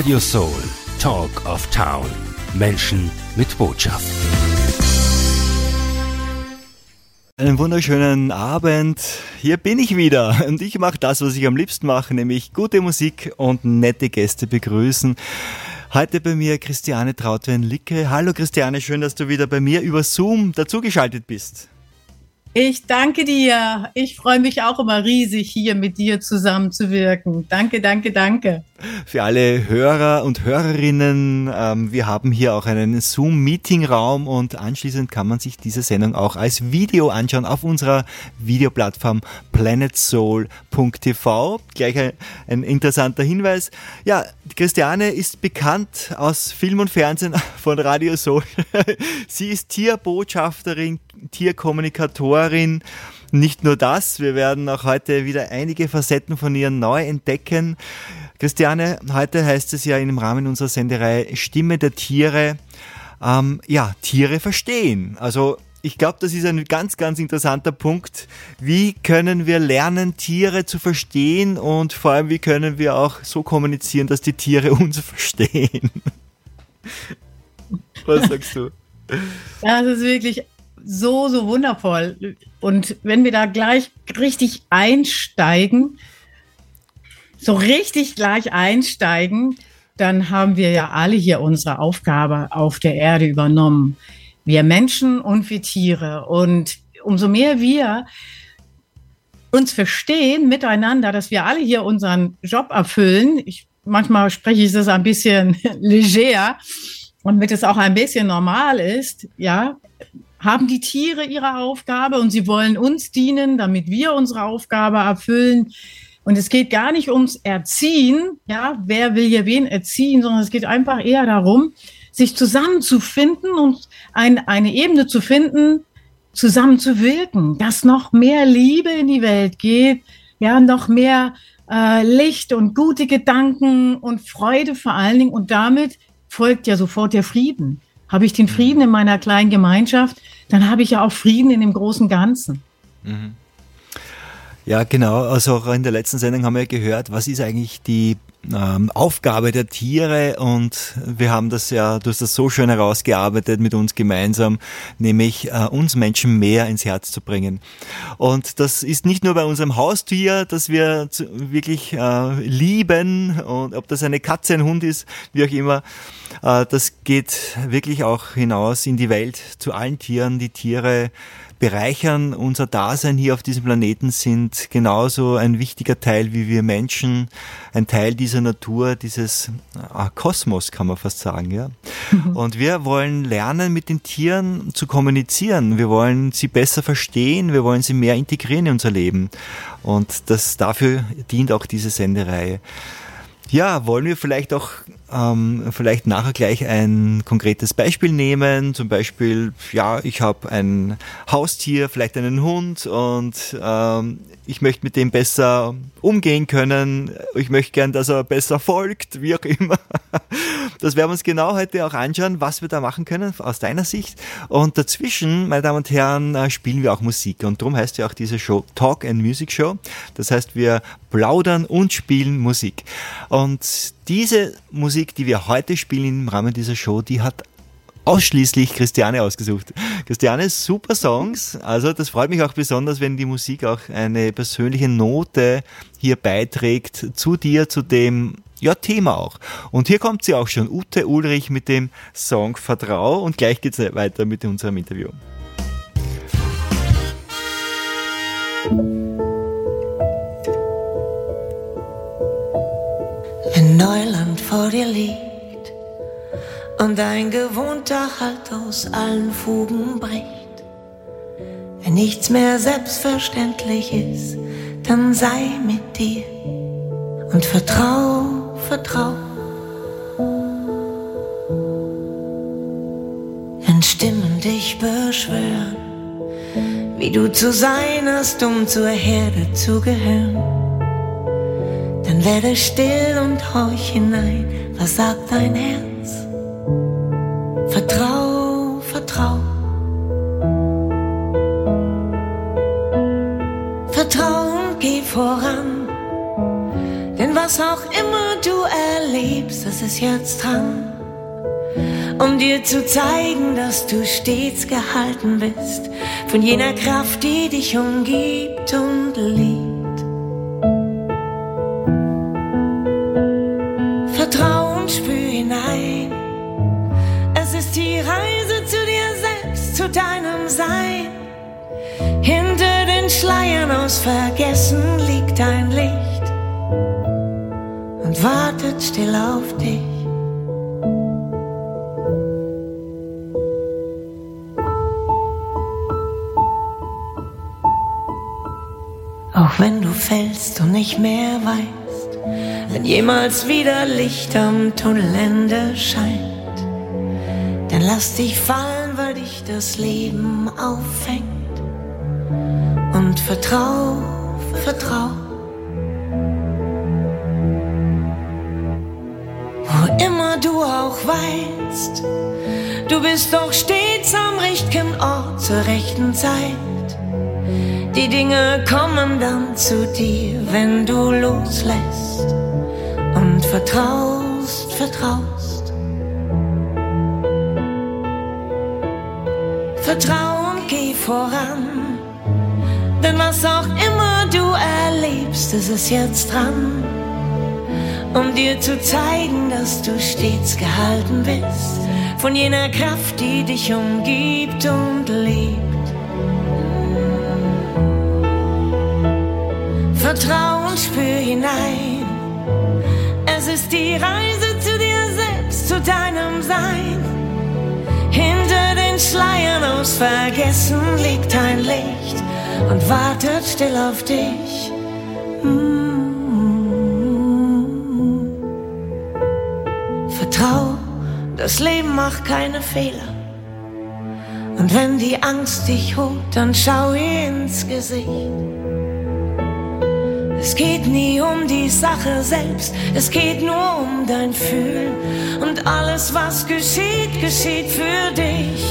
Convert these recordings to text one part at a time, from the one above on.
Radio Soul, Talk of Town. Menschen mit Botschaft. Einen wunderschönen Abend. Hier bin ich wieder und ich mache das, was ich am liebsten mache, nämlich gute Musik und nette Gäste begrüßen. Heute bei mir Christiane Trautwein-Licke. Hallo Christiane, schön, dass du wieder bei mir über Zoom dazugeschaltet bist. Ich danke dir. Ich freue mich auch immer riesig, hier mit dir zusammenzuwirken. Danke, danke, danke. Für alle Hörer und Hörerinnen, ähm, wir haben hier auch einen Zoom-Meeting-Raum und anschließend kann man sich diese Sendung auch als Video anschauen auf unserer Videoplattform planetsoul.tv. Gleich ein, ein interessanter Hinweis. Ja, Christiane ist bekannt aus Film und Fernsehen von Radio Soul. Sie ist Tierbotschafterin, Tierkommunikatorin. Nicht nur das, wir werden auch heute wieder einige Facetten von ihr neu entdecken. Christiane, heute heißt es ja im Rahmen unserer Senderei Stimme der Tiere, ähm, ja, Tiere verstehen. Also ich glaube, das ist ein ganz, ganz interessanter Punkt. Wie können wir lernen, Tiere zu verstehen und vor allem, wie können wir auch so kommunizieren, dass die Tiere uns verstehen? Was sagst du? Das ist wirklich so, so wundervoll. Und wenn wir da gleich richtig einsteigen, so richtig gleich einsteigen, dann haben wir ja alle hier unsere Aufgabe auf der Erde übernommen. Wir Menschen und wir Tiere. Und umso mehr wir uns verstehen miteinander, dass wir alle hier unseren Job erfüllen. Ich, manchmal spreche ich das ein bisschen leger, damit es auch ein bisschen normal ist, ja, haben die Tiere ihre Aufgabe und sie wollen uns dienen, damit wir unsere Aufgabe erfüllen. Und es geht gar nicht ums Erziehen, ja, wer will hier wen erziehen, sondern es geht einfach eher darum, sich zusammenzufinden und ein, eine Ebene zu finden, zusammen zu wirken, dass noch mehr Liebe in die Welt geht, ja, noch mehr äh, Licht und gute Gedanken und Freude vor allen Dingen. Und damit folgt ja sofort der Frieden. Habe ich den. Frieden in meiner kleinen Gemeinschaft, dann habe ich ja auch Frieden in dem großen Ganzen. Mhm. Ja, genau. Also auch in der letzten Sendung haben wir gehört, was ist eigentlich die ähm, Aufgabe der Tiere und wir haben das ja, du hast das so schön herausgearbeitet mit uns gemeinsam, nämlich äh, uns Menschen mehr ins Herz zu bringen. Und das ist nicht nur bei unserem Haustier, dass wir zu, wirklich äh, lieben und ob das eine Katze, ein Hund ist, wie auch immer, äh, das geht wirklich auch hinaus in die Welt zu allen Tieren. Die Tiere bereichern unser Dasein hier auf diesem Planeten, sind genauso ein wichtiger Teil wie wir Menschen, ein Teil dieser Natur, dieses ah, Kosmos, kann man fast sagen, ja. Und wir wollen lernen, mit den Tieren zu kommunizieren. Wir wollen sie besser verstehen. Wir wollen sie mehr integrieren in unser Leben. Und das, dafür dient auch diese Sendereihe. Ja, wollen wir vielleicht auch ähm, vielleicht nachher gleich ein konkretes Beispiel nehmen. Zum Beispiel, ja, ich habe ein Haustier, vielleicht einen Hund und ähm, ich möchte mit dem besser umgehen können. Ich möchte gern, dass er besser folgt, wie auch immer. Das werden wir uns genau heute auch anschauen, was wir da machen können aus deiner Sicht. Und dazwischen, meine Damen und Herren, äh, spielen wir auch Musik. Und darum heißt ja auch diese Show Talk and Music Show. Das heißt, wir plaudern und spielen Musik. Und diese Musik, die wir heute spielen im Rahmen dieser Show, die hat ausschließlich Christiane ausgesucht. Christiane, super Songs. Also das freut mich auch besonders, wenn die Musik auch eine persönliche Note hier beiträgt zu dir, zu dem ja, Thema auch. Und hier kommt sie auch schon, Ute Ulrich mit dem Song Vertrau und gleich geht's weiter mit unserem Interview. Wenn Neuland vor dir liegt und ein gewohnter Halt aus allen Fugen bricht. Wenn nichts mehr selbstverständlich ist, dann sei mit dir und vertrau, vertrau. Wenn Stimmen dich beschwören, wie du zu sein hast, um zur Herde zu gehören, dann werde still und horch hinein, was sagt dein Herz? Vertrau, vertrau. Vertrau und geh voran. Denn was auch immer du erlebst, es ist jetzt dran, um dir zu zeigen, dass du stets gehalten bist von jener Kraft, die dich umgibt und liebt. Deinem Sein. Hinter den Schleiern aus Vergessen liegt ein Licht und wartet still auf dich. Auch wenn du fällst und nicht mehr weißt, wenn jemals wieder Licht am Tunnelende scheint, dann lass dich fallen, weil dich das Leben auffängt und vertrau, vertrau. immer du auch weißt, du bist doch stets am richtigen Ort zur rechten Zeit. Die Dinge kommen dann zu dir, wenn du loslässt und vertraust, vertraust. Vertrau und geh voran, denn was auch immer du erlebst, ist es jetzt dran um dir zu zeigen, dass du stets gehalten bist von jener Kraft, die dich umgibt und lebt. Vertrau und spür hinein, es ist die Reise zu dir selbst, zu deinem Sein. Hinter den Schleiern aus Vergessen liegt ein Licht und wartet still auf dich. Das Leben macht keine Fehler. Und wenn die Angst dich holt, dann schau ins Gesicht. Es geht nie um die Sache selbst, es geht nur um dein Fühlen. Und alles, was geschieht, geschieht für dich.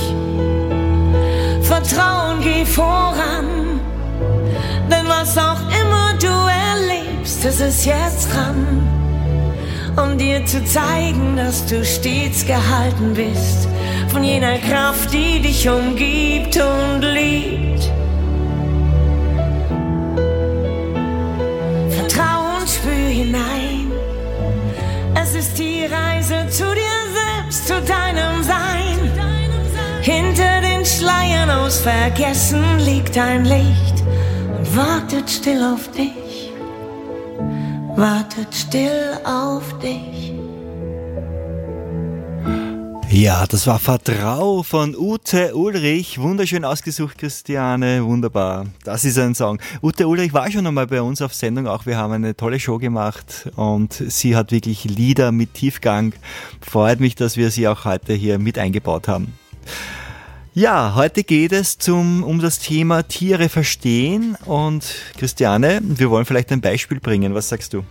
Vertrauen, geh voran, denn was auch immer du erlebst, es ist jetzt dran um dir zu zeigen, dass du stets gehalten bist von jener Kraft, die dich umgibt und liebt. Aus Vergessen liegt ein Licht und wartet still auf dich wartet still auf dich. Ja, das war Vertrau von Ute Ulrich. Wunderschön ausgesucht, Christiane. Wunderbar. Das ist ein Song. Ute Ulrich war schon einmal bei uns auf Sendung. Auch wir haben eine tolle Show gemacht und sie hat wirklich Lieder mit Tiefgang. Freut mich, dass wir sie auch heute hier mit eingebaut haben. Ja, heute geht es zum, um das Thema Tiere verstehen und Christiane, wir wollen vielleicht ein Beispiel bringen. Was sagst du?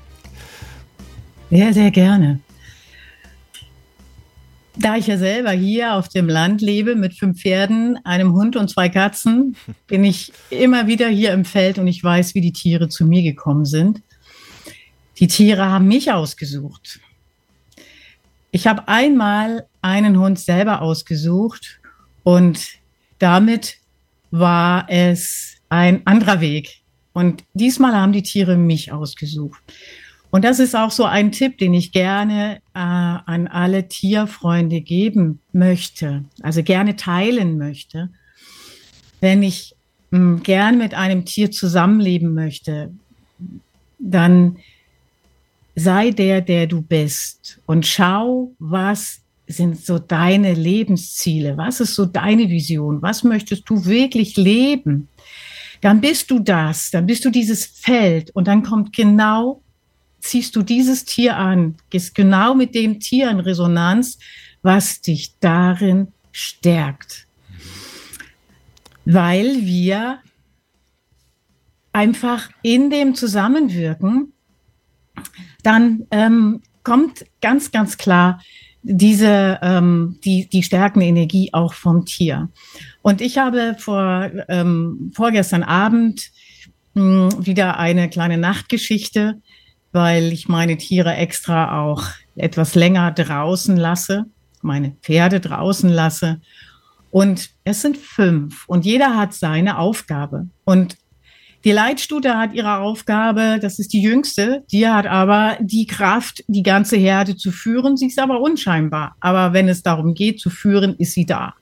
Sehr, sehr gerne. Da ich ja selber hier auf dem Land lebe mit fünf Pferden, einem Hund und zwei Katzen, bin ich immer wieder hier im Feld und ich weiß, wie die Tiere zu mir gekommen sind. Die Tiere haben mich ausgesucht. Ich habe einmal einen Hund selber ausgesucht und damit war es ein anderer Weg. Und diesmal haben die Tiere mich ausgesucht. Und das ist auch so ein Tipp, den ich gerne äh, an alle Tierfreunde geben möchte, also gerne teilen möchte. Wenn ich mh, hm, gern mit einem Tier zusammenleben möchte, dann sei der, der du bist und schau, was sind so deine Lebensziele? Was ist so deine Vision? Was möchtest du wirklich leben? Dann bist du das, dann bist du dieses Feld und dann kommt genau, ziehst du dieses Tier an, gehst genau mit dem Tier in Resonanz, was dich darin stärkt. Weil wir einfach in dem Zusammenwirken, dann ähm, kommt ganz, ganz klar diese, ähm, die, die stärkende Energie auch vom Tier. Und ich habe vor, ähm, vorgestern Abend mh, hm, wieder eine kleine Nachtgeschichte weil ich meine Tiere extra auch etwas länger draußen lasse, meine Pferde draußen lasse. Und es sind fünf und jeder hat seine Aufgabe. Und die Leitstute hat ihre Aufgabe, das ist die jüngste, die hat aber die Kraft, die ganze Herde zu führen. Sie ist aber unscheinbar. Aber wenn es darum geht, zu führen, ist sie da.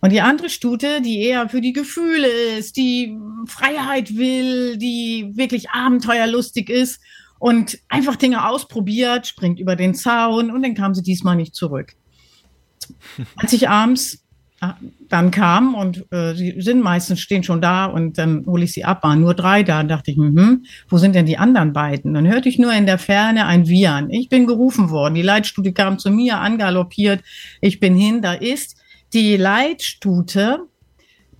Und die andere Stute, die eher für die Gefühle ist, die Freiheit will, die wirklich abenteuerlustig ist und einfach Dinge ausprobiert, springt über den Zaun und dann kam sie diesmal nicht zurück. Als ich abends dann kam und äh, sie sind meistens stehen schon da und dann hole ich sie ab, waren nur drei da und dachte ich, hm, wo sind denn die anderen beiden? Dann hörte ich nur in der Ferne ein Wiehern. Ich bin gerufen worden. Die Leitstute kam zu mir angaloppiert. Ich bin hin, da ist die Leitstute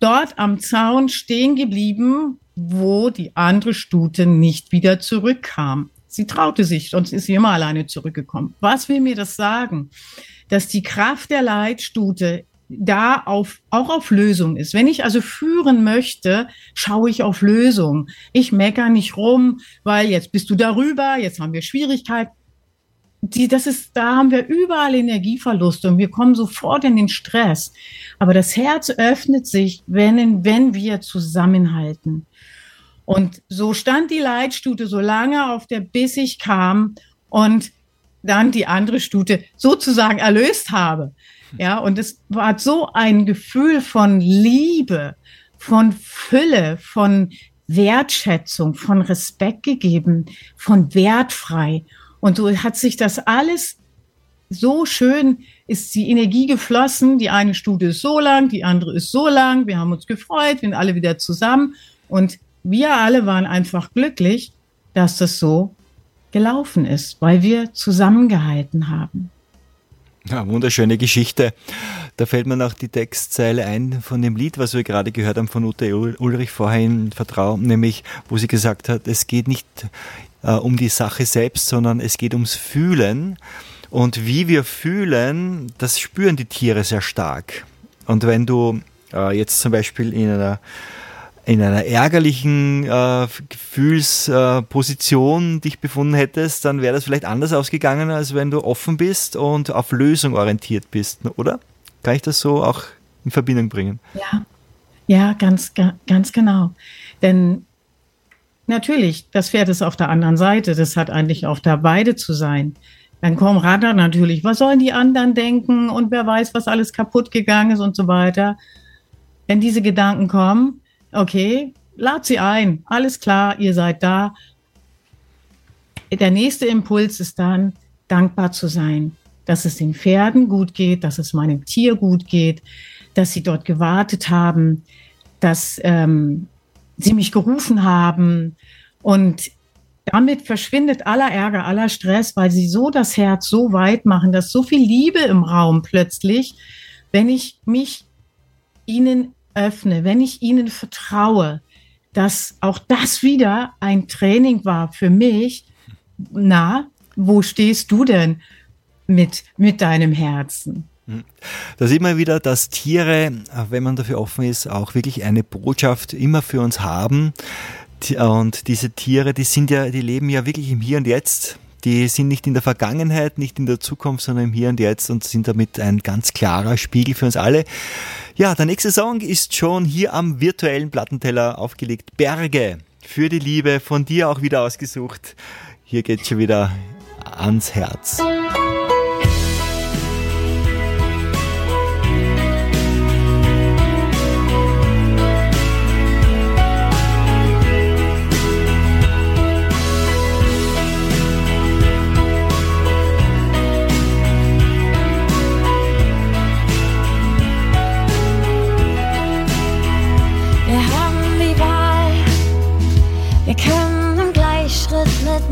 dort am Zaun stehen geblieben, wo die andere Stute nicht wieder zurückkam. Sie traute sich, sonst ist sie immer alleine zurückgekommen. Was will mir das sagen? Dass die Kraft der Leitstute da auf, auch auf Lösung ist. Wenn ich also führen möchte, schaue ich auf Lösung. Ich mecker nicht rum, weil jetzt bist du darüber, jetzt haben wir Schwierigkeiten die, das ist, da haben wir überall Energieverlust und wir kommen sofort in den Stress. Aber das Herz öffnet sich, wenn, wenn wir zusammenhalten. Und so stand die Leitstute so lange auf der, bis ich kam und dann die andere Stute sozusagen erlöst habe. Ja, und es war so ein Gefühl von Liebe, von Fülle, von Wertschätzung, von Respekt gegeben, von wertfrei. Und so hat sich das alles so schön, ist die Energie geflossen. Die eine Stute ist so lang, die andere ist so lang. Wir haben uns gefreut, wir sind alle wieder zusammen. Und wir alle waren einfach glücklich, dass das so gelaufen ist, weil wir zusammengehalten haben. Ja, wunderschöne Geschichte. Da fällt mir noch die Textzeile ein von dem Lied, was wir gerade gehört haben von Ute Ulrich vorhin, Vertrauen, nämlich, wo sie gesagt hat, es geht nicht äh, um die Sache selbst, sondern es geht ums Fühlen. Und wie wir fühlen, das spüren die Tiere sehr stark. Und wenn du äh, jetzt zum Beispiel in einer in einer ärgerlichen äh, Gefühlsposition äh, dich befunden hättest, dann wäre das vielleicht anders ausgegangen, als wenn du offen bist und auf Lösung orientiert bist, oder? Kann ich das so auch in Verbindung bringen? Ja, ja, ganz, ganz genau. Denn Natürlich, das Pferd ist auf der anderen Seite. Das hat eigentlich auf der Weide zu sein. Dann kommen Radar natürlich. Was sollen die anderen denken? Und wer weiß, was alles kaputt gegangen ist und so weiter. Wenn diese Gedanken kommen, okay, lad sie ein. Alles klar, ihr seid da. Der nächste Impuls ist dann, dankbar zu sein, dass es den Pferden gut geht, dass es meinem Tier gut geht, dass sie dort gewartet haben, dass ähm, sie mich gerufen haben. Und damit verschwindet aller Ärger, aller Stress, weil sie so das Herz so weit machen, dass so viel Liebe im Raum plötzlich, wenn ich mich ihnen öffne, wenn ich ihnen vertraue, dass auch das wieder ein Training war für mich. Na, wo stehst du denn mit, mit deinem Herzen? Da sieht man wieder, dass Tiere, wenn man dafür offen ist, auch wirklich eine Botschaft immer für uns haben. Und diese Tiere, die sind ja, die leben ja wirklich im Hier und Jetzt. Die sind nicht in der Vergangenheit, nicht in der Zukunft, sondern im Hier und Jetzt und sind damit ein ganz klarer Spiegel für uns alle. Ja, der nächste Song ist schon hier am virtuellen Plattenteller aufgelegt. Berge für die Liebe, von dir auch wieder ausgesucht. Hier geht schon wieder ans Herz.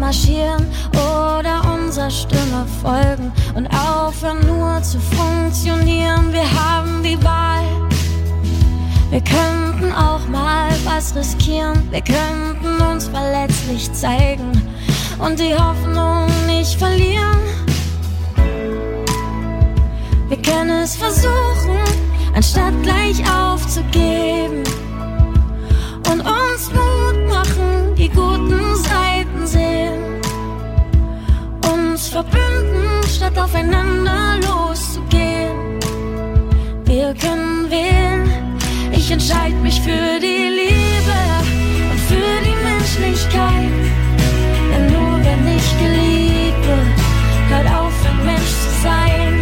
Marschieren oder unserer Stimme folgen und aufhören nur zu funktionieren. Wir haben die Wahl. Wir könnten auch mal was riskieren. Wir könnten uns verletzlich zeigen und die Hoffnung nicht verlieren. Wir können es versuchen, anstatt gleich aufzugeben und uns Mut verbünden, statt aufeinander loszugehen. Wir können wählen, ich entscheide mich für die Liebe und für die Menschlichkeit. Denn nur wenn ich geliebt wird, hört auf, ein Mensch zu sein.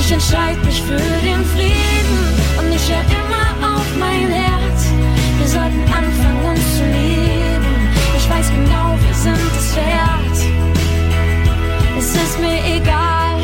Ich entscheide mich für den Frieden und ich höre immer auf mein Herz. Wir sollten anfangen, uns zu lieben. Ich weiß genau, wir sind es wert. Mir egal,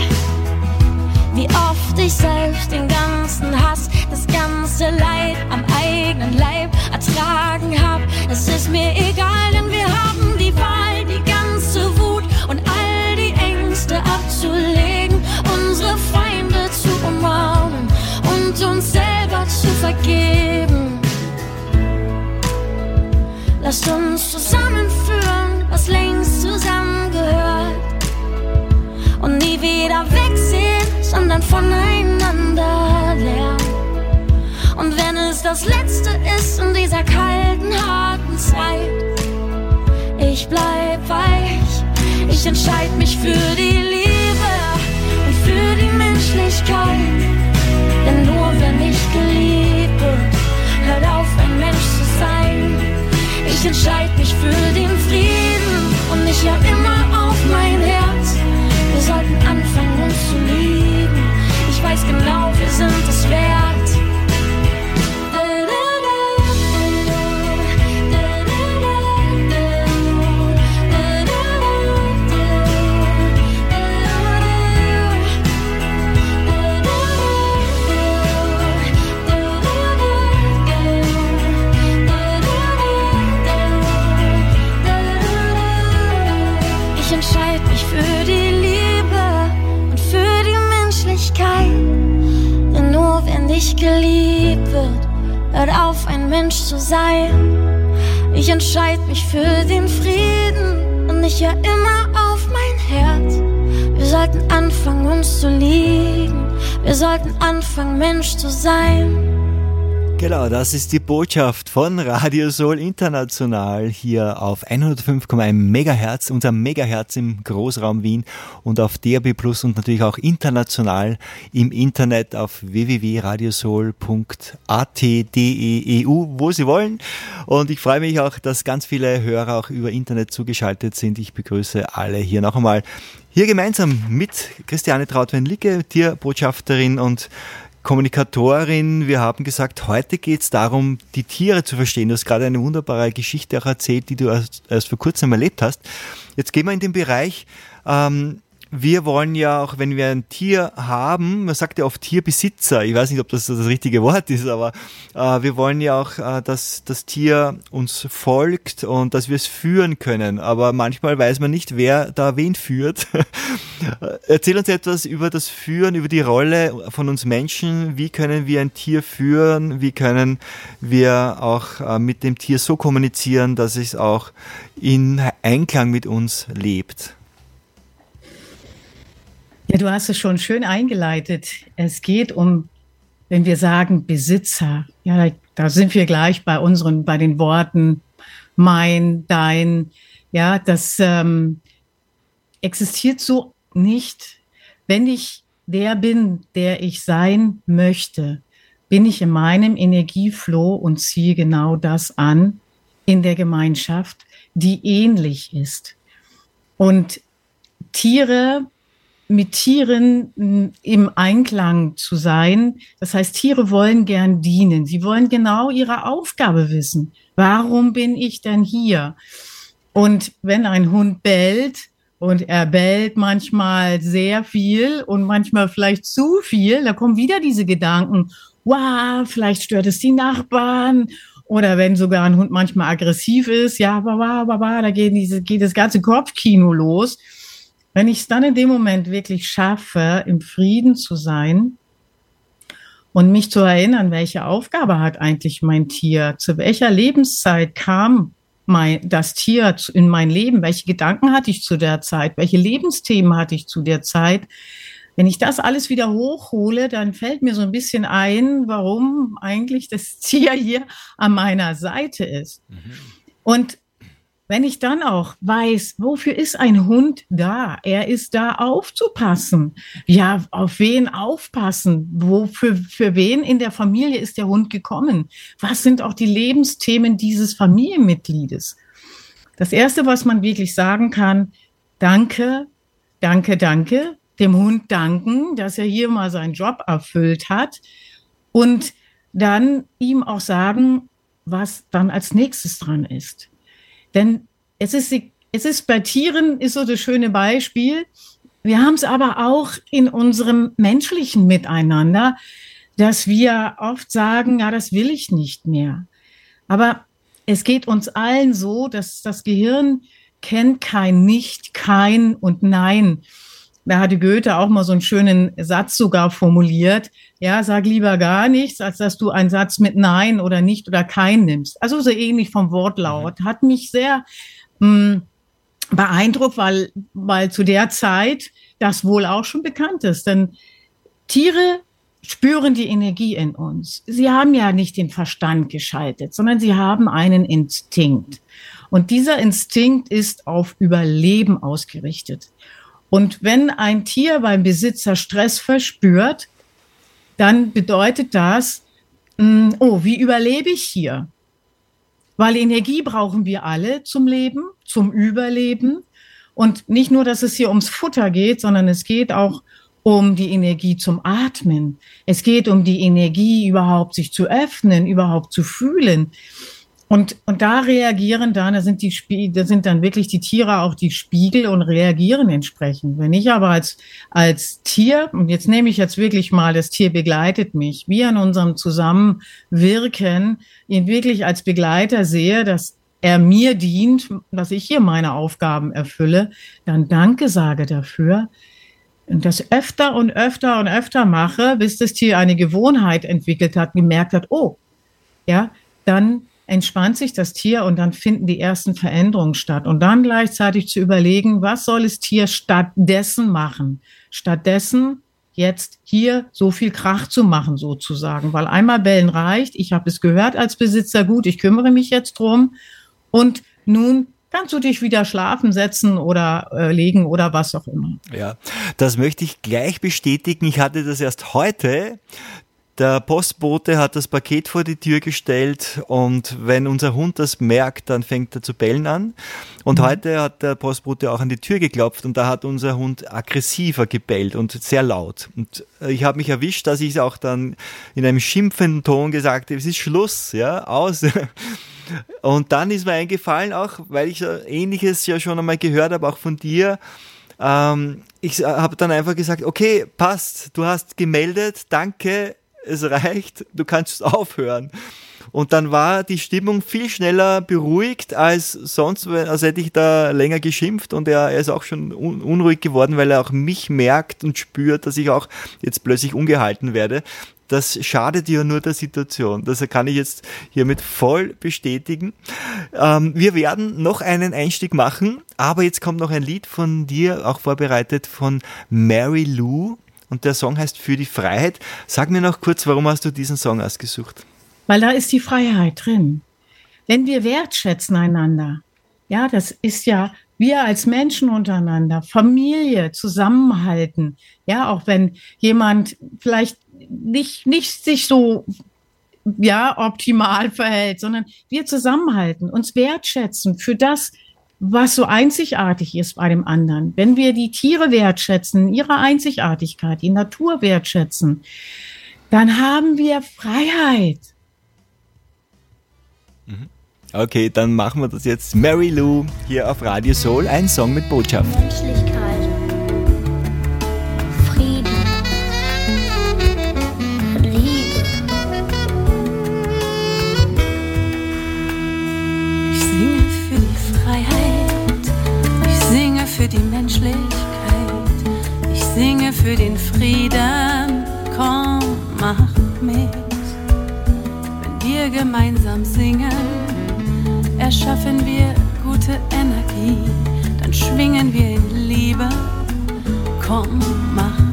wie oft ich selbst den ganzen Hass, das ganze Leid am eigenen Leib ertragen hab. Es ist mir egal, denn wir haben die Wahl, die ganze Wut und all die Ängste abzulegen, unsere Feinde zu umarmen und uns selber zu vergeben. Lasst uns zusammenführen, was längst zusammengehört. Wieder wegsehen, sondern voneinander lernen. Und wenn es das Letzte ist in dieser kalten, harten Zeit, ich bleib weich. Ich entscheide mich für die Liebe und für die Menschlichkeit. Denn nur wenn ich geliebt wird, hört auf, ein Mensch zu sein. Ich entscheide mich für den Frieden und ich hör immer auf mein Herz. Wir sollten weiß genau, wir sind es wert. Geliebt wird, hört auf, ein Mensch zu sein. Ich entscheide mich für den Frieden und ich höre immer auf mein Herz. Wir sollten anfangen, uns zu lieben. Wir sollten anfangen, Mensch zu sein. Genau, das ist die Botschaft von Radio Soul International hier auf 105,1 Megahertz, unser Megahertz im Großraum Wien und auf DRB Plus und natürlich auch international im Internet auf www.radiosoul.at.de wo Sie wollen. Und ich freue mich auch, dass ganz viele Hörer auch über Internet zugeschaltet sind. Ich begrüße alle hier noch einmal. Hier gemeinsam mit Christiane Trautwein-Licke, Tierbotschafterin und Kommunikatorin. Wir haben gesagt, heute geht es darum, die Tiere zu verstehen. Du hast gerade eine wunderbare Geschichte auch erzählt, die du erst, erst vor kurzem erlebt hast. Jetzt gehen wir in den Bereich, ähm, wir wollen ja auch, wenn wir ein Tier haben, man sagt ja oft Tierbesitzer, ich weiß nicht, ob das das richtige Wort ist, aber äh, wir wollen ja auch, äh, dass das Tier uns folgt und dass wir es führen können. Aber manchmal weiß man nicht, wer da wen führt. Erzähl uns etwas über das Führen, über die Rolle von uns Menschen. Wie können wir ein Tier führen? Wie können wir auch äh, mit dem Tier so kommunizieren, dass es auch in Einklang mit uns lebt? Ja, du hast es schon schön eingeleitet. Es geht um, wenn wir sagen Besitzer, ja, da sind wir gleich bei unseren, bei den Worten mein, dein, ja, das ähm, existiert so nicht. Wenn ich der bin, der ich sein möchte, bin ich in meinem Energieflow und ziehe genau das an in der Gemeinschaft, die ähnlich ist. Und Tiere mit Tieren im Einklang zu sein. Das heißt, Tiere wollen gern dienen. Sie wollen genau ihre Aufgabe wissen. Warum bin ich denn hier? Und wenn ein Hund bellt und er bellt manchmal sehr viel und manchmal vielleicht zu viel, da kommen wieder diese Gedanken, wow, vielleicht stört es die Nachbarn oder wenn sogar ein Hund manchmal aggressiv ist, ja, baba, baba, da geht, diese, geht das ganze Kopfkino los. Wenn ich es dann in dem Moment wirklich schaffe, im Frieden zu sein und mich zu erinnern, welche Aufgabe hat eigentlich mein Tier, zu welcher Lebenszeit kam mein, das Tier in mein Leben, welche Gedanken hatte ich zu der Zeit, welche Lebensthemen hatte ich zu der Zeit. Wenn ich das alles wieder hochhole, dann fällt mir so ein bisschen ein, warum eigentlich das Tier hier an meiner Seite ist. Mhm. Und wenn ich dann auch weiß, wofür ist ein Hund da? Er ist da aufzupassen. Ja, auf wen aufpassen? Wo, für, für wen in der Familie ist der Hund gekommen? Was sind auch die Lebensthemen dieses Familienmitgliedes? Das erste, was man wirklich sagen kann, danke, danke, danke, dem Hund danken, dass er hier mal seinen Job erfüllt hat und dann ihm auch sagen, was dann als nächstes dran ist. Denn es ist, es ist bei Tieren ist so das schöne Beispiel. Wir haben es aber auch in unserem menschlichen Miteinander, dass wir oft sagen, ja, das will ich nicht mehr. Aber es geht uns allen so, dass das Gehirn kennt kein Nicht, kein und Nein. Da hatte Goethe auch mal so einen schönen Satz sogar formuliert. Ja, sag lieber gar nichts, als dass du einen Satz mit Nein oder nicht oder kein nimmst. Also so ähnlich vom Wortlaut. Hat mich sehr mh, hm, beeindruckt, weil, weil zu der Zeit das wohl auch schon bekannt ist. Denn Tiere spüren die Energie in uns. Sie haben ja nicht den Verstand geschaltet, sondern sie haben einen Instinkt. Und dieser Instinkt ist auf Überleben ausgerichtet. Und wenn ein Tier beim Besitzer Stress verspürt, dann bedeutet das, mm, oh, wie überlebe ich hier? Weil Energie brauchen wir alle zum Leben, zum Überleben. Und nicht nur, dass es hier ums Futter geht, sondern es geht auch um die Energie zum Atmen. Es geht um die Energie, überhaupt sich zu öffnen, überhaupt zu fühlen. Und, und da reagieren dann, da sind die da sind dann wirklich die Tiere auch die Spiegel und reagieren entsprechend. Wenn ich aber als, als Tier, und jetzt nehme ich jetzt wirklich mal, das Tier begleitet mich, wie an unserem Zusammenwirken, ihn wirklich als Begleiter sehe, dass er mir dient, dass ich hier meine Aufgaben erfülle, dann Danke sage dafür, und das öfter und öfter und öfter mache, bis das Tier eine Gewohnheit entwickelt hat, gemerkt hat, oh, ja, dann entspannt sich das Tier und dann finden die ersten Veränderungen statt. Und dann gleichzeitig zu überlegen, was soll das Tier stattdessen machen? Stattdessen jetzt hier so viel Krach zu machen sozusagen, weil einmal bellen reicht. Ich habe es gehört als Besitzer, gut, ich kümmere mich jetzt drum und nun kannst du dich wieder schlafen setzen oder äh, legen oder was auch immer. Ja, das möchte ich gleich bestätigen. Ich hatte das erst heute der Postbote hat das Paket vor die Tür gestellt und wenn unser Hund das merkt, dann fängt er zu bellen an. Und mhm. heute hat der Postbote auch an die Tür geklopft und da hat unser Hund aggressiver gebellt und sehr laut. Und ich habe mich erwischt, dass ich es auch dann in einem schimpfenden Ton gesagt habe, es ist Schluss, ja, aus. Und dann ist mir eingefallen, auch weil ich ähnliches ja schon einmal gehört habe, auch von dir, ähm, ich habe dann einfach gesagt, okay, passt, du hast gemeldet, danke, es reicht, du kannst aufhören. Und dann war die Stimmung viel schneller beruhigt als sonst, als hätte ich da länger geschimpft und er, er ist auch schon un unruhig geworden, weil er auch mich merkt und spürt, dass ich auch jetzt plötzlich ungehalten werde. Das schadet ja nur der Situation. Das kann ich jetzt hiermit voll bestätigen. Ähm, wir werden noch einen Einstieg machen, aber jetzt kommt noch ein Lied von dir, auch vorbereitet von Mary Lou und der Song heißt Für die Freiheit. Sag mir noch kurz, warum hast du diesen Song ausgesucht? Weil da ist die Freiheit drin. Wenn wir wertschätzen einander, ja, das ist ja wir als Menschen untereinander, Familie zusammenhalten, ja, auch wenn jemand vielleicht nicht, nicht sich so ja, optimal verhält, sondern wir zusammenhalten, uns wertschätzen für das, was so einzigartig ist bei dem anderen. Wenn wir die Tiere wertschätzen, ihre Einzigartigkeit, die Natur wertschätzen, dann haben wir Freiheit. Mhm. Okay, dann machen wir das jetzt. Mary Lou hier auf Radio Soul, ein Song mit Botschaft. Menschlichkeit. Komm, mach mit. Wenn wir gemeinsam singen erschaffen wir gute Energie, dann schwingen wir in Liebe. Komm, mach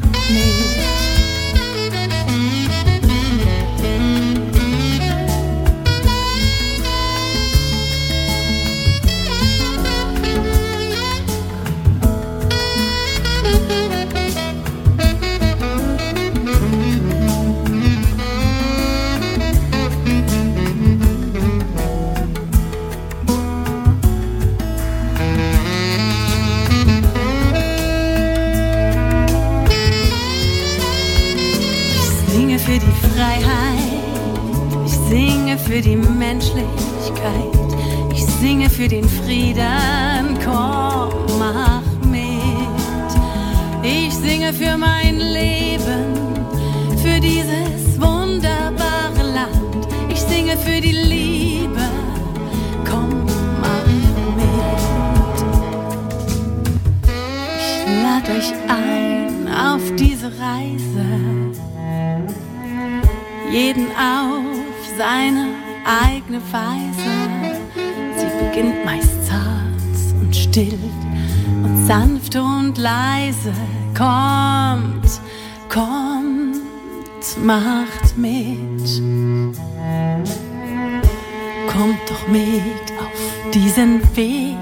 Kommt doch mit auf diesen Weg,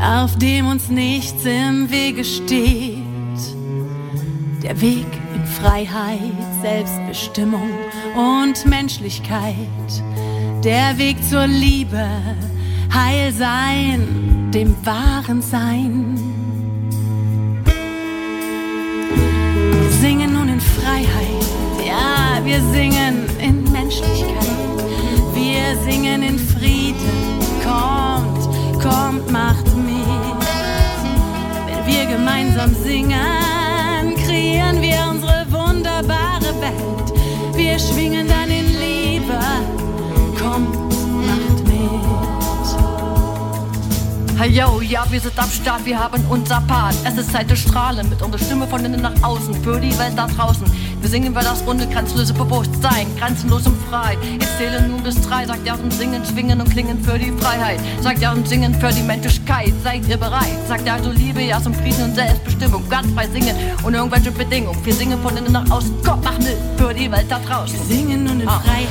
auf dem uns nichts im Wege steht. Der Weg Freiheit, Selbstbestimmung und Menschlichkeit. Der Weg zur Liebe, Heilsein, dem wahren Sein. Wir singen in Menschlichkeit. Wir singen in Frieden, kommt, kommt, macht mit. Wenn wir gemeinsam singen, kreieren wir unsere wunderbare Welt. Wir schwingen dann in Liebe. Kommt, macht mit. Hey yo, ja, wir sind am Start, wir haben unser Part. Es ist Zeit zu strahlen mit unserer Stimme von innen nach außen für die Welt da draußen. Wir singen über das runde, grenzenlose Bewusstsein, grenzenlos und frei. Ich zähle nun bis drei, sagt er und singen, schwingen und klingen für die Freiheit. Sagt er und singen für die Menschlichkeit. Seid ihr bereit? Sagt er also Liebe, ja zum Frieden und Selbstbestimmung. Ganz frei singen, ohne irgendwelche Bedingungen. Wir singen von innen nach außen. Komm, mach mit für die Welt da draußen. Wir singen nun in ah. Freiheit.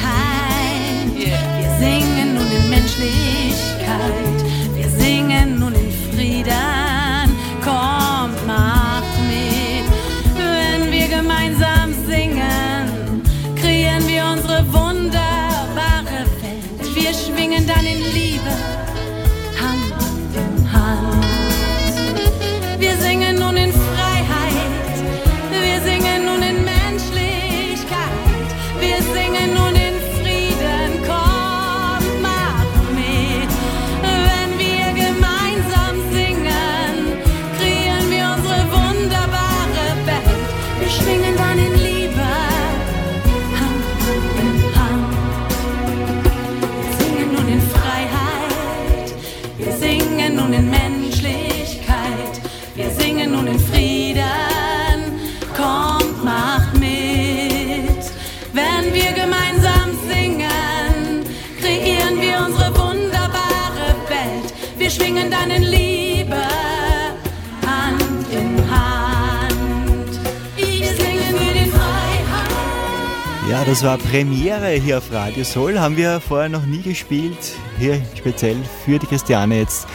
Das war Premiere hier auf Radio Soul. Haben wir vorher noch nie gespielt. Hier speziell für die Christiane jetzt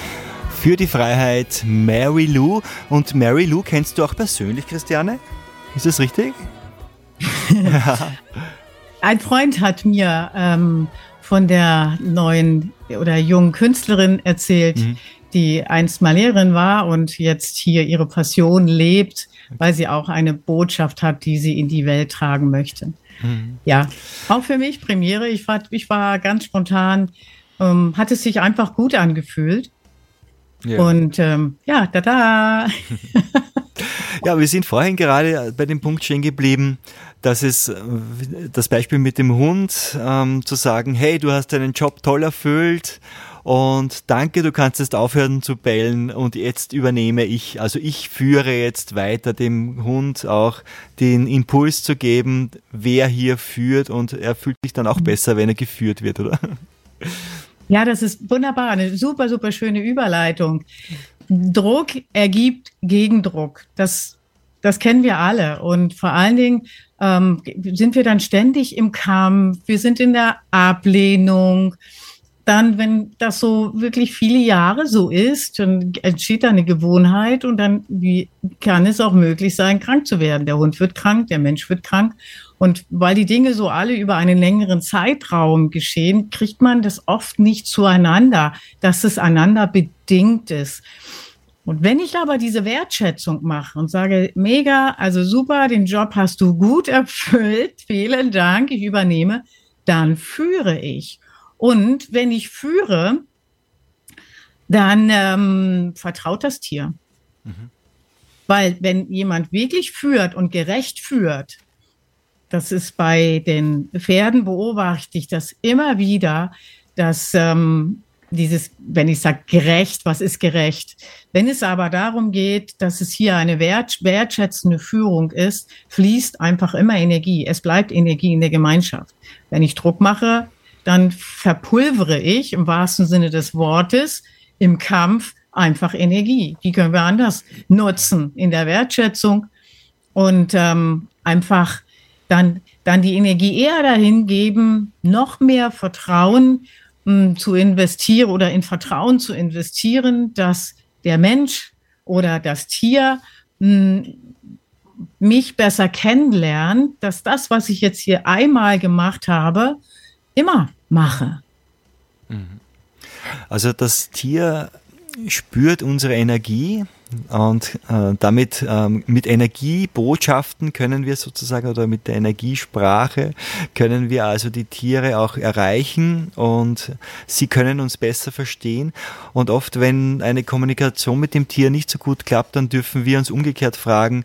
für die Freiheit Mary Lou. Und Mary Lou kennst du auch persönlich, Christiane? Ist das richtig? Ein Freund hat mir ähm, von der neuen oder jungen Künstlerin erzählt, mhm. die einst mal Lehrerin war und jetzt hier ihre Passion lebt, weil sie auch eine Botschaft hat, die sie in die Welt tragen möchte. Mhm. Ja, auch für mich Premiere. Ich war, ich war ganz spontan, ähm, hat es sich einfach gut angefühlt. Ja. Und ähm, ja, da da. ja, wir sind vorhin gerade bei dem Punkt stehen geblieben, dass es äh, das Beispiel mit dem Hund ähm, zu sagen, hey, du hast deinen Job toll erfüllt und danke, du kannst jetzt aufhören zu bellen und jetzt übernehme ich, also ich führe jetzt weiter dem Hund auch den Impuls zu geben, wer hier führt und er fühlt sich dann auch besser, wenn er geführt wird, oder? Ja, das ist wunderbar. Eine super, super schöne Überleitung. Druck ergibt Gegendruck. Das, das kennen wir alle. Und vor allen Dingen ähm, sind wir dann ständig im Kampf. Wir sind in der Ablehnung. Dann, wenn das so wirklich viele Jahre so ist, dann entsteht eine Gewohnheit und dann wie, kann es auch möglich sein, krank zu werden. Der Hund wird krank, der Mensch wird krank. Und weil die Dinge so alle über einen längeren Zeitraum geschehen, kriegt man das oft nicht zueinander, dass es einander bedingt ist. Und wenn ich aber diese Wertschätzung mache und sage, mega, also super, den Job hast du gut erfüllt, vielen Dank, ich übernehme, dann führe ich. Und wenn ich führe, dann ähm, vertraut das Tier. Mhm. Weil wenn jemand wirklich führt und gerecht führt, das ist bei den Pferden beobachte ich das immer wieder, dass ähm, dieses, wenn ich sage gerecht, was ist gerecht? Wenn es aber darum geht, dass es hier eine wert, wertschätzende Führung ist, fließt einfach immer Energie. Es bleibt Energie in der Gemeinschaft. Wenn ich Druck mache, dann verpulvere ich im wahrsten Sinne des Wortes im Kampf einfach Energie. Die können wir anders nutzen in der Wertschätzung und ähm, einfach dann, dann die Energie eher dahin geben, noch mehr Vertrauen mh, zu investieren oder in Vertrauen zu investieren, dass der Mensch oder das Tier mh, mich besser kennenlernt, dass das, was ich jetzt hier einmal gemacht habe, immer mache. Mhm. Also das Tier spürt unsere Energie und äh, damit ähm, mit Energiebotschaften können wir sozusagen oder mit der Energiesprache können wir also die Tiere auch erreichen und sie können uns besser verstehen. Und oft, wenn eine Kommunikation mit dem Tier nicht so gut klappt, dann dürfen wir uns umgekehrt fragen,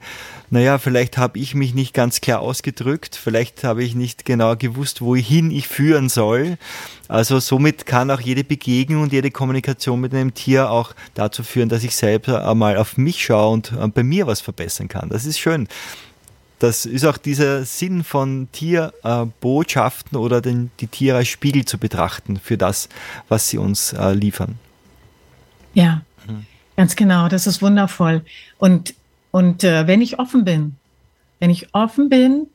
naja, vielleicht habe ich mich nicht ganz klar ausgedrückt, vielleicht habe ich nicht genau gewusst, wohin ich führen soll. Also somit kann auch jede Begegnung und jede Kommunikation mit einem Tier auch dazu führen, dass ich selber einmal auf mich schaue und äh, bei mir was verbessern kann. Das ist schön. Das ist auch dieser Sinn von Tierbotschaften oder den, die Tiere als Spiegel zu betrachten für das, was sie uns äh, liefern. Ja, mhm. ganz genau. Das ist wundervoll. Und und äh, wenn ich offen bin, wenn ich offen bin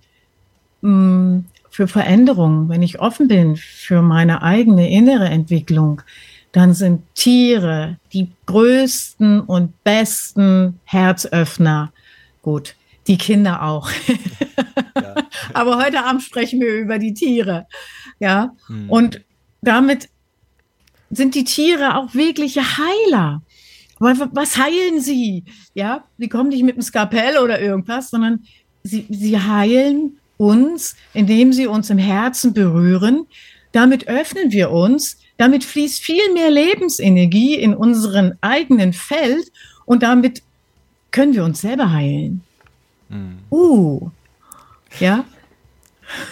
mh, mm, für Veränderungen, wenn ich offen bin für meine eigene innere Entwicklung, dann sind Tiere die größten und besten Herzöffner. Gut, die Kinder auch. Ja. Aber heute Abend sprechen wir über die Tiere. Ja, hm. und damit sind die Tiere auch wirkliche Heiler. Aber was heilen sie? Ja, sie kommen nicht mit einem Skapell oder irgendwas, sondern sie, sie heilen uns, indem sie uns im Herzen berühren. Damit öffnen wir uns. Damit fließt viel mehr Lebensenergie in unseren eigenen Feld und damit können wir uns selber heilen. Mhm. Uh, ja.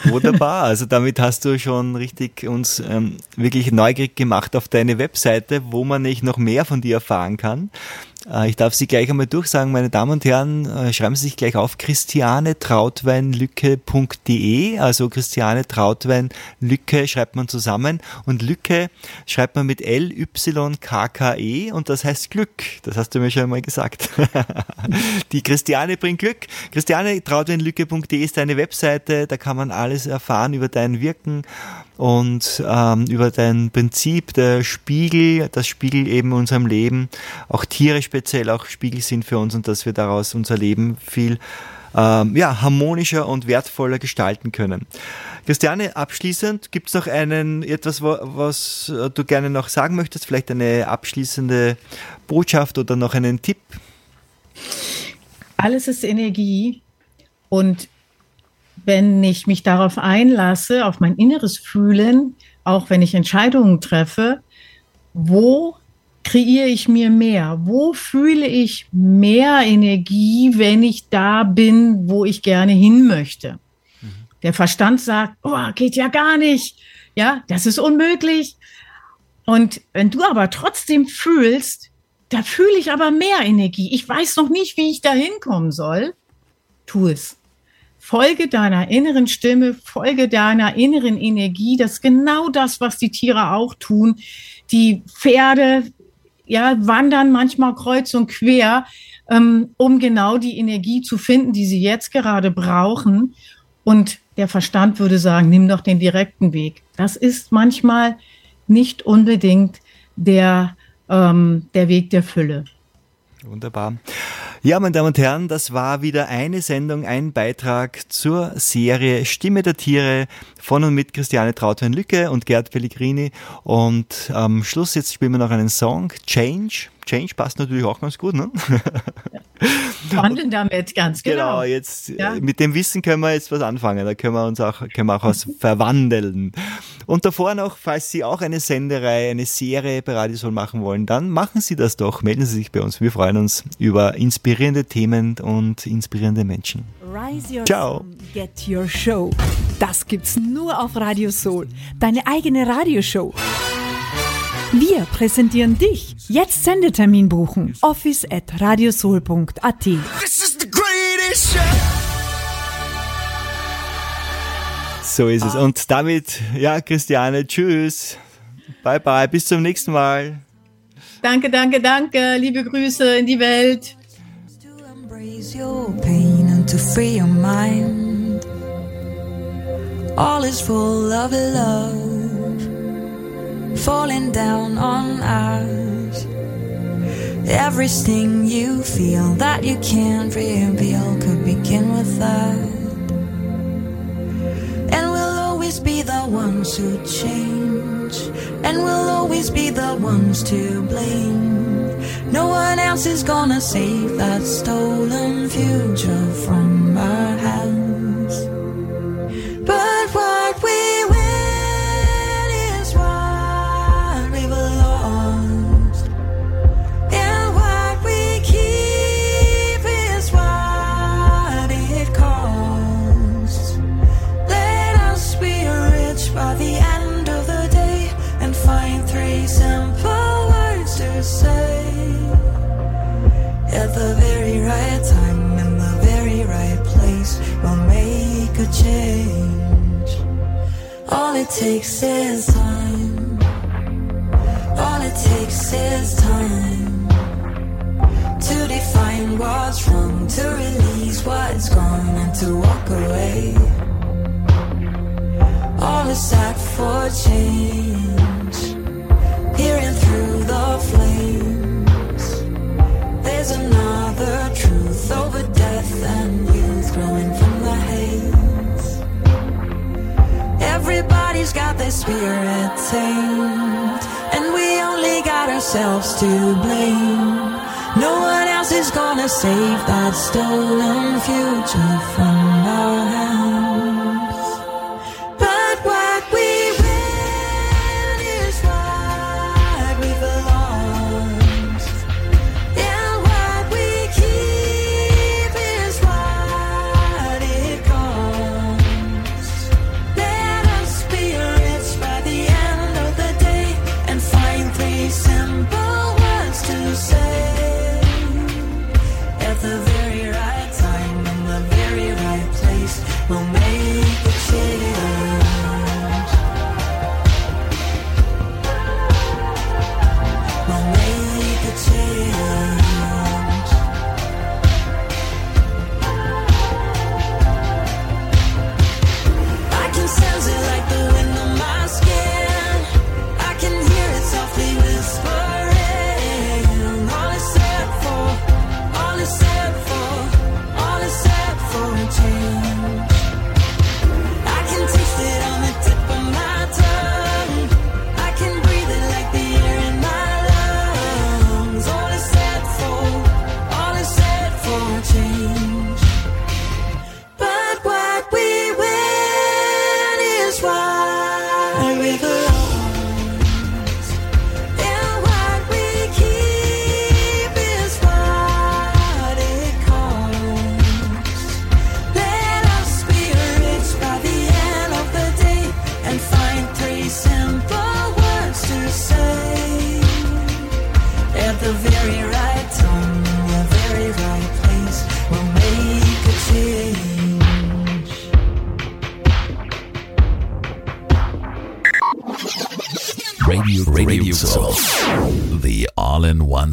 Wunderbar, also damit hast du schon richtig uns ähm, wirklich neugierig gemacht auf deine Webseite, wo man nicht noch mehr von dir erfahren kann. Äh, ich darf Sie gleich einmal durchsagen, meine Damen und Herren, äh, schreiben Sie sich gleich auf christianetrautweinlücke.de, also Christiane Trautwein Lücke schreibt man zusammen und Lücke schreibt man mit L-Y-K-K-E und das heißt Glück. Das hast du mir schon einmal gesagt. Die Christiane bringt Glück. Christiane Trautweinlücke.de ist deine Webseite, da kann man alles erfahren über dein Wirken und ähm, über dein Prinzip der Spiegel, das Spiegel eben unserem Leben, auch Tiere speziell auch Spiegel sind für uns und dass wir daraus unser Leben viel ähm, ja, harmonischer und wertvoller gestalten können. Christiane, abschließend, gibt es noch einen, etwas, was du gerne noch sagen möchtest? Vielleicht eine abschließende Botschaft oder noch einen Tipp? Alles ist Energie und wenn ich mich darauf einlasse, auf mein inneres Fühlen, auch wenn ich Entscheidungen treffe, wo kreiere ich mir mehr? Wo fühle ich mehr Energie, wenn ich da bin, wo ich gerne hin möchte? Der Verstand sagt, oh, geht ja gar nicht. Ja, das ist unmöglich. Und wenn du aber trotzdem fühlst, da fühle ich aber mehr Energie. Ich weiß noch nicht, wie ich da hinkommen soll. Tu es. Folge deiner inneren Stimme, folge deiner inneren Energie. Das ist genau das, was die Tiere auch tun. Die Pferde, ja, wandern manchmal kreuz und quer, ähm, um genau die Energie zu finden, die sie jetzt gerade brauchen. Und der Verstand würde sagen, nimm doch den direkten Weg. Das ist manchmal nicht unbedingt der, ähm, der Weg der Fülle. Wunderbar. Ja, meine Damen und Herren, das war wieder eine Sendung, ein Beitrag zur Serie Stimme der Tiere von und mit Christiane Trautwein-Lücke und Gerd Pellegrini. Und am Schluss jetzt spielen wir noch einen Song, Change. Change passt natürlich auch ganz gut, ne? Wandeln damit, ganz genau. Genau, jetzt ja. mit dem Wissen können wir jetzt was anfangen. Da können wir uns auch, können wir auch was verwandeln. Und davor noch, falls Sie auch eine Senderei, eine Serie bei Radiosol machen wollen, dann machen Sie das doch. Melden Sie sich bei uns. Wir freuen uns über inspirierende Themen und inspirierende Menschen. Rise your Ciao. Get your show. Das gibt's nur auf Radio Soul. Deine eigene Radioshow. Wir präsentieren dich. Jetzt Sendetermin buchen. Office at radiosoul.at. This is the greatest show. So ist es. Und damit, ja, Christiane, tschüss. Bye bye, bis zum nächsten Mal. Danke, danke, danke. Liebe Grüße in die Welt. to embrace your pain and to free your mind. All is full of love, falling down on us. Everything you feel that you can't reveal could begin with that. And we'll always be the ones who change, and we'll always be the ones to blame. No one else is gonna save that stolen future from our hands. Make a change. All it takes is time. All it takes is time to define what's wrong, to release what's gone, and to walk away. All is set for change, peering through the flames. There's another truth over death and Everybody's got their spirit tamed, and we only got ourselves to blame. No one else is gonna save that stolen future from our hands.